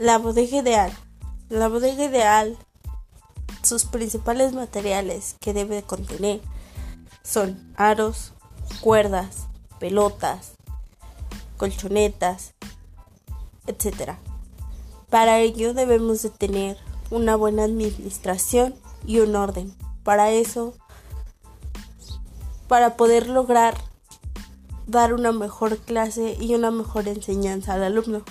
La bodega ideal. La bodega ideal, sus principales materiales que debe contener son aros, cuerdas, pelotas, colchonetas, etc. Para ello debemos de tener una buena administración y un orden. Para eso, para poder lograr dar una mejor clase y una mejor enseñanza al alumno.